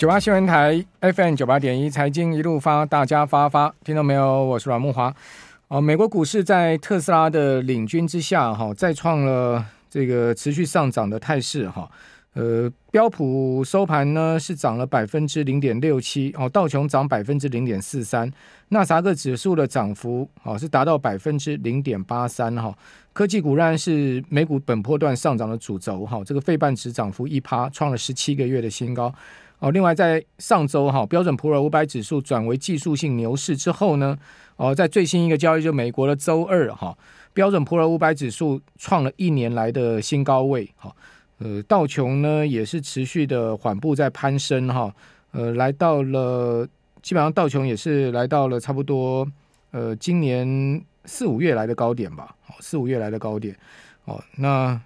九八新闻台 FM 九八点一财经一路发，大家发发，听到没有？我是阮慕华。哦，美国股市在特斯拉的领军之下，哈，再创了这个持续上涨的态势，哈。呃，标普收盘呢是涨了百分之零点六七，哦，道琼涨百分之零点四三，纳萨克指数的涨幅哦是达到百分之零点八三，哈。科技股仍然是美股本波段上涨的主轴，哈。这个费半指涨幅一趴，创了十七个月的新高，哦。另外在上周哈，标准普尔五百指数转为技术性牛市之后呢，哦，在最新一个交易就美国的周二哈，标准普尔五百指数创了一年来的新高位，哈。呃，道琼呢也是持续的缓步在攀升哈，呃，来到了基本上道琼也是来到了差不多呃今年四五月来的高点吧，四五月来的高点哦。那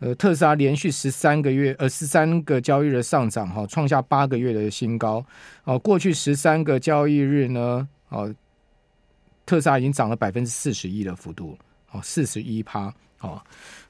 呃特斯拉连续十三个月呃十三个交易日上涨哈，创下八个月的新高哦。过去十三个交易日呢哦，特斯拉已经涨了百分之四十一的幅度哦，四十一趴。哦，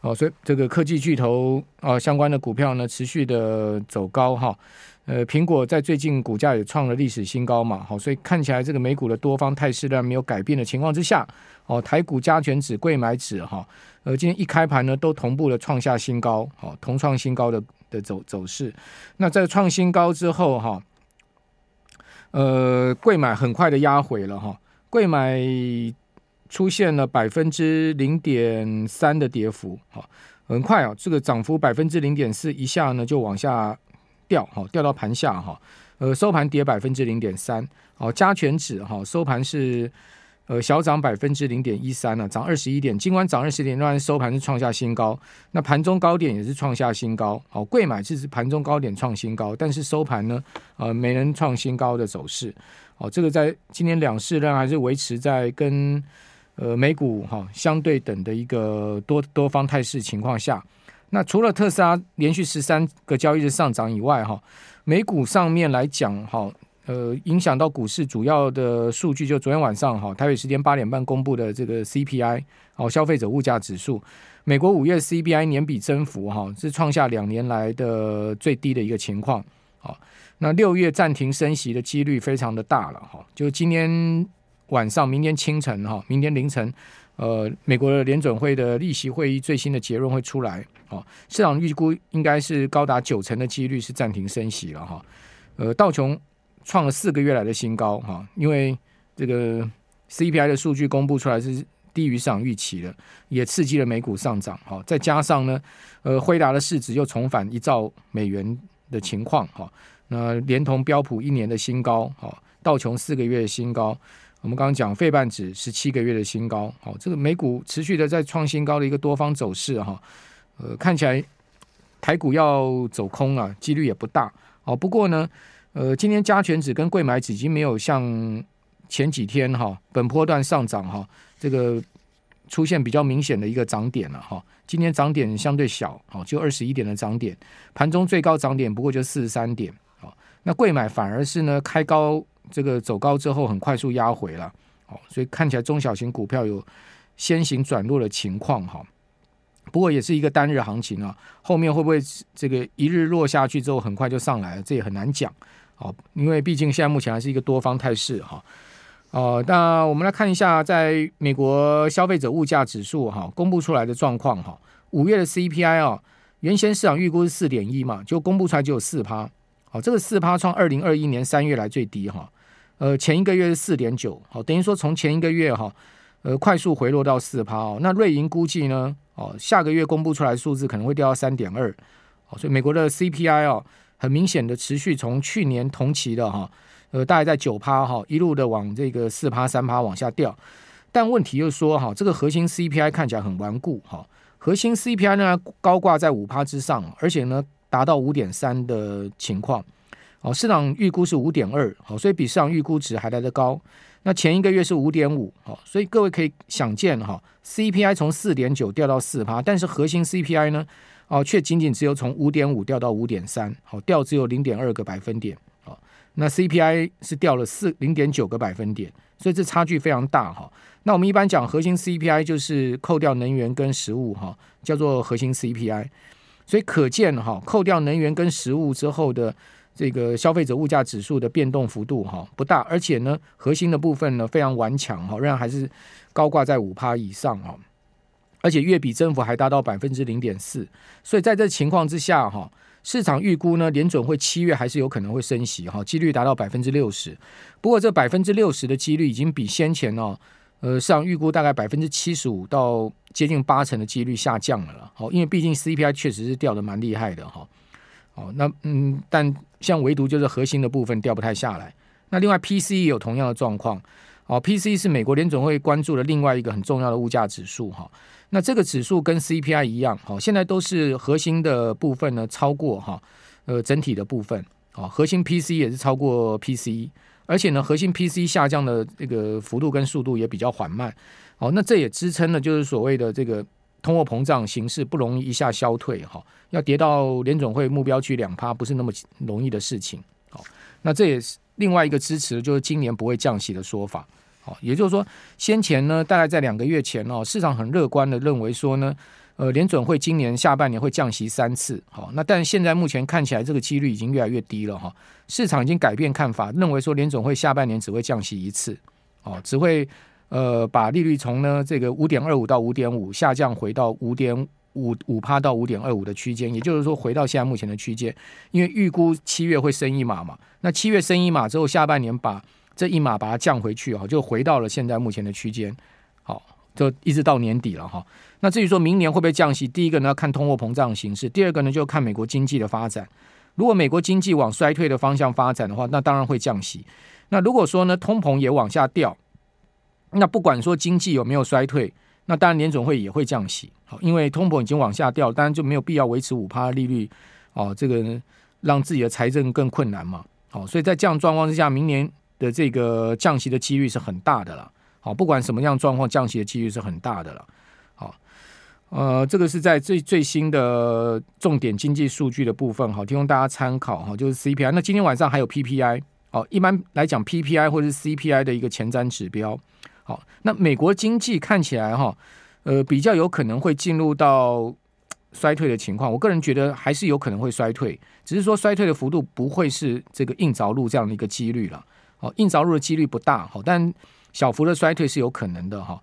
哦，所以这个科技巨头啊、相关的股票呢持续的走高哈，呃，苹果在最近股价也创了历史新高嘛，好，所以看起来这个美股的多方态势呢没有改变的情况之下，哦，台股加权指、柜买指哈，呃，今天一开盘呢都同步的创下新高，哦，同创新高的的走走势，那在创新高之后哈，呃，柜买很快的压回了哈，柜买。出现了百分之零点三的跌幅，好，很快啊，这个涨幅百分之零点四，一下呢就往下掉，好，掉到盘下哈，呃，收盘跌百分之零点三，好，加权指哈收盘是呃小涨百分之零点一三呢，涨二十一点，尽管涨二十点，但收盘是创下新高，那盘中高点也是创下新高，好，贵买是盘中高点创新高，但是收盘呢，呃，没能创新高的走势，好，这个在今年两市呢还是维持在跟。呃，美股哈相对等的一个多多方态势情况下，那除了特斯拉连续十三个交易日上涨以外，哈，美股上面来讲，哈，呃，影响到股市主要的数据，就昨天晚上哈，台北时间八点半公布的这个 CPI，哦，消费者物价指数，美国五月 CPI 年比增幅哈是创下两年来的最低的一个情况，好，那六月暂停升息的几率非常的大了，哈，就今天。晚上，明天清晨，哈，明天凌晨，呃，美国的联准会的利息会议最新的结论会出来，哦，市场预估应该是高达九成的几率是暂停升息了，哈，呃，道琼创了四个月来的新高，哈，因为这个 CPI 的数据公布出来是低于市场预期的，也刺激了美股上涨，哈，再加上呢，呃，辉达的市值又重返一兆美元的情况，哈，那连同标普一年的新高，哈，道琼四个月的新高。我们刚刚讲费半指十七个月的新高，好，这个美股持续的在创新高的一个多方走势哈，呃，看起来台股要走空啊，几率也不大，好，不过呢，呃，今天加权指跟柜买指已经没有像前几天哈本波段上涨哈，这个出现比较明显的一个涨点了哈，今天涨点相对小，好，就二十一点的涨点，盘中最高涨点不过就四十三点，好，那贵买反而是呢开高。这个走高之后很快速压回了，哦，所以看起来中小型股票有先行转弱的情况哈。不过也是一个单日行情啊，后面会不会这个一日落下去之后很快就上来了，这也很难讲。哦，因为毕竟现在目前还是一个多方态势哈。哦，那我们来看一下，在美国消费者物价指数哈公布出来的状况哈，五月的 CPI 啊，原先市场预估是四点一嘛，就公布出来就有四趴。好，这个四趴创二零二一年三月来最低哈。呃，前一个月是四点九，好，等于说从前一个月哈，呃，快速回落到四趴哦。那瑞银估计呢，哦，下个月公布出来数字可能会掉到三点二，好，所以美国的 CPI 哦，很明显的持续从去年同期的哈，呃，大概在九趴哈，一路的往这个四趴三趴往下掉。但问题就是说哈，这个核心 CPI 看起来很顽固哈，核心 CPI 呢高挂在五趴之上，而且呢达到五点三的情况。好，市场预估是五点二，好，所以比市场预估值还来得高。那前一个月是五点五，好，所以各位可以想见哈，CPI 从四点九掉到四趴，但是核心 CPI 呢，哦，却仅仅只有从五点五掉到五点三，好，掉只有零点二个百分点，好，那 CPI 是掉了四零点九个百分点，所以这差距非常大哈。那我们一般讲核心 CPI 就是扣掉能源跟食物哈，叫做核心 CPI，所以可见哈，扣掉能源跟食物之后的。这个消费者物价指数的变动幅度哈不大，而且呢核心的部分呢非常顽强哈，仍然还是高挂在五趴以上哈，而且月比增幅还达到百分之零点四，所以在这情况之下哈，市场预估呢联准会七月还是有可能会升息哈，几率达到百分之六十。不过这百分之六十的几率已经比先前哦呃市场预估大概百分之七十五到接近八成的几率下降了了，好，因为毕竟 CPI 确实是掉的蛮厉害的哈。哦那嗯，但像唯独就是核心的部分掉不太下来。那另外 PC 也有同样的状况。哦，PC 是美国联准会关注的另外一个很重要的物价指数哈。那这个指数跟 CPI 一样，好，现在都是核心的部分呢超过哈呃整体的部分。哦，核心 PC 也是超过 PC，而且呢，核心 PC 下降的这个幅度跟速度也比较缓慢。哦，那这也支撑了就是所谓的这个。通货膨胀形势不容易一下消退哈，要跌到联总会目标区两趴不是那么容易的事情。好，那这也是另外一个支持，就是今年不会降息的说法。好，也就是说，先前呢，大概在两个月前哦，市场很乐观的认为说呢，呃，联准会今年下半年会降息三次。好，那但现在目前看起来这个几率已经越来越低了哈，市场已经改变看法，认为说联准会下半年只会降息一次。哦，只会。呃，把利率从呢这个五点二五到五点五下降回到五点五五趴到五点二五的区间，也就是说回到现在目前的区间，因为预估七月会升一码嘛，那七月升一码之后，下半年把这一码把它降回去啊，就回到了现在目前的区间，好，就一直到年底了哈。那至于说明年会不会降息，第一个呢要看通货膨胀形势，第二个呢就看美国经济的发展。如果美国经济往衰退的方向发展的话，那当然会降息。那如果说呢通膨也往下掉。那不管说经济有没有衰退，那当然联准会也会降息，好，因为通膨已经往下掉，当然就没有必要维持五趴利率，哦，这个让自己的财政更困难嘛，好，所以在这样状况之下，明年的这个降息的几率是很大的了，好，不管什么样状况，降息的几率是很大的了，好，呃，这个是在最最新的重点经济数据的部分，好，提供大家参考哈，就是 CPI，那今天晚上还有 PPI，哦，一般来讲 PPI 或者是 CPI 的一个前瞻指标。好，那美国经济看起来哈，呃，比较有可能会进入到衰退的情况。我个人觉得还是有可能会衰退，只是说衰退的幅度不会是这个硬着陆这样的一个几率了。哦，硬着陆的几率不大，好，但小幅的衰退是有可能的哈。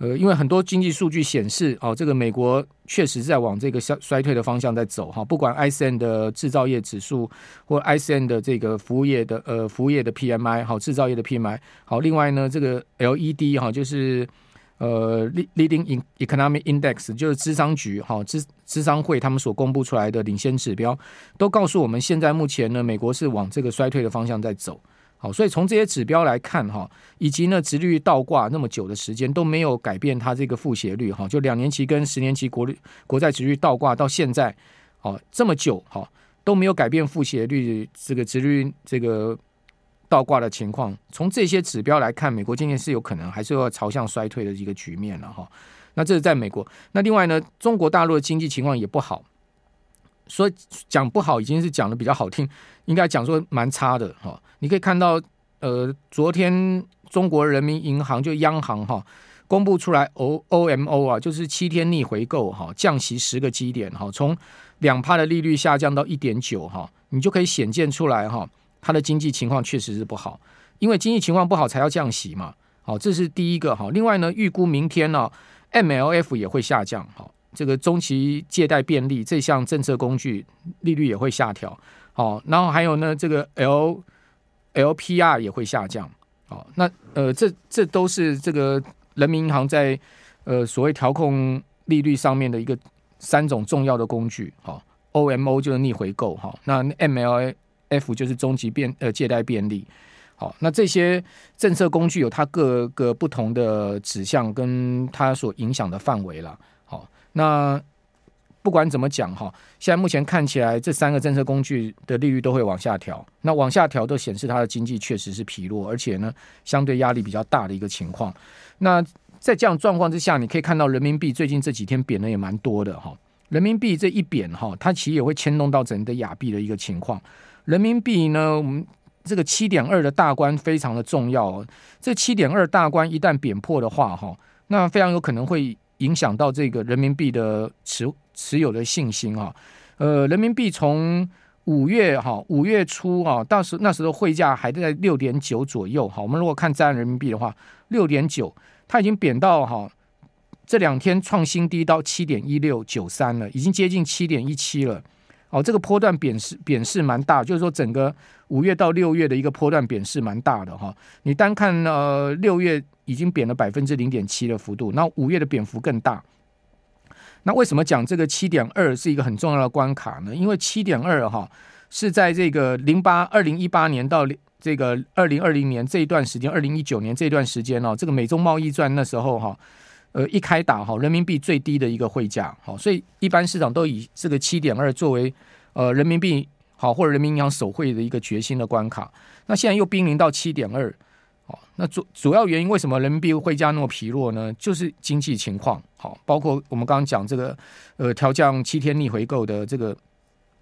呃，因为很多经济数据显示，哦，这个美国确实在往这个衰衰退的方向在走哈。不管 ISM 的制造业指数，或 ISM 的这个服务业的呃服务业的 PMI，好，制造业的 PMI，好，另外呢，这个 LED 哈，就是呃 Leading Economic Index，就是芝商局哈，芝芝商会他们所公布出来的领先指标，都告诉我们，现在目前呢，美国是往这个衰退的方向在走。好，所以从这些指标来看，哈，以及呢，殖率倒挂那么久的时间都没有改变它这个负斜率，哈，就两年期跟十年期国率国债殖率倒挂到现在，哦，这么久，哈，都没有改变负斜率这个殖率这个倒挂的情况。从这些指标来看，美国今年是有可能还是要朝向衰退的一个局面了，哈。那这是在美国。那另外呢，中国大陆的经济情况也不好。说讲不好已经是讲的比较好听，应该讲说蛮差的哈。你可以看到，呃，昨天中国人民银行就央行哈公布出来 O O M O 啊，就是七天逆回购哈，降息十个基点哈，从两趴的利率下降到一点九哈，你就可以显见出来哈，它的经济情况确实是不好，因为经济情况不好才要降息嘛。好，这是第一个哈。另外呢，预估明天呢 M L F 也会下降哈。这个中期借贷便利这项政策工具利率也会下调，好，然后还有呢，这个 L LPR 也会下降，好，那呃，这这都是这个人民银行在呃所谓调控利率上面的一个三种重要的工具，好，OMO 就是逆回购，哈，那 MLF 就是中期便呃借贷便利，好，那这些政策工具有它各个不同的指向跟它所影响的范围了。那不管怎么讲哈，现在目前看起来这三个政策工具的利率都会往下调。那往下调都显示它的经济确实是疲弱，而且呢相对压力比较大的一个情况。那在这样状况之下，你可以看到人民币最近这几天贬的也蛮多的哈。人民币这一贬哈，它其实也会牵动到整个亚币的一个情况。人民币呢，我们这个七点二的大关非常的重要。这七点二大关一旦贬破的话哈，那非常有可能会。影响到这个人民币的持持有的信心啊，呃，人民币从五月哈，五月初啊，到时那时候汇价还在六点九左右哈。我们如果看在岸人民币的话，六点九，它已经贬到哈，这两天创新低到七点一六九三了，已经接近七点一七了。哦，这个波段贬势贬势蛮大，就是说整个五月到六月的一个波段贬势蛮大的哈。你单看呃六月已经贬了百分之零点七的幅度，那五月的贬幅更大。那为什么讲这个七点二是一个很重要的关卡呢？因为七点二哈是在这个零八二零一八年到这个二零二零年这一段时间，二零一九年这段时间哦，这个美中贸易战那时候哈，呃一开打哈，人民币最低的一个汇价，好，所以一般市场都以这个七点二作为呃人民币好或者人民银行守汇的一个决心的关卡。那现在又濒临到七点二。那主主要原因为什么人民币汇价那么疲弱呢？就是经济情况好，包括我们刚刚讲这个呃调降七天逆回购的这个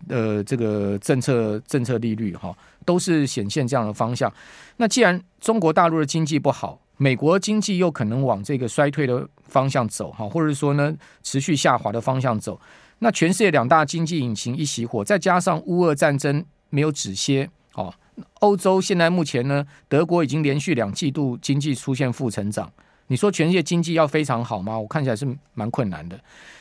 呃这个政策政策利率哈，都是显现这样的方向。那既然中国大陆的经济不好，美国经济又可能往这个衰退的方向走哈，或者说呢持续下滑的方向走，那全世界两大经济引擎一熄火，再加上乌俄战争没有止歇哦。欧洲现在目前呢，德国已经连续两季度经济出现负成长。你说全世界经济要非常好吗？我看起来是蛮困难的。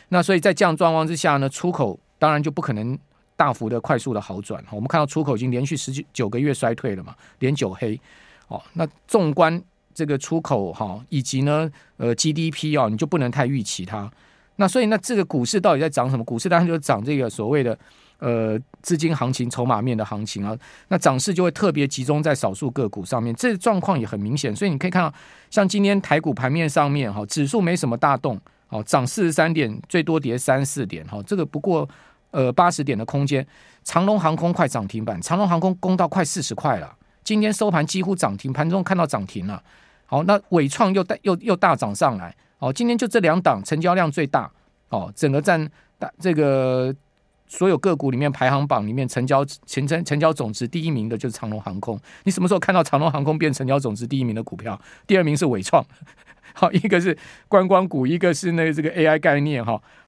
那所以在这样状况之下呢，出口当然就不可能大幅的快速的好转。我们看到出口已经连续十九个月衰退了嘛，连九黑。哦，那纵观这个出口哈，以及呢呃 GDP 啊，你就不能太预期它。那所以那这个股市到底在涨什么？股市当然就涨这个所谓的。呃，资金行情、筹码面的行情啊，那涨势就会特别集中在少数个股上面，这状况也很明显。所以你可以看到，像今天台股盘面上面哈，指数没什么大动，哦，涨四十三点，最多跌三四点，哈，这个不过呃八十点的空间。长荣航空快涨停板，长荣航空攻到快四十块了，今天收盘几乎涨停，盘中看到涨停了。好，那伟创又大又又大涨上来，哦，今天就这两档成交量最大，哦，整个占大这个。所有个股里面排行榜里面成交成成成交总值第一名的就是长荣航空。你什么时候看到长荣航空变成交总值第一名的股票？第二名是伟创，好，一个是观光股，一个是那这个 AI 概念哈。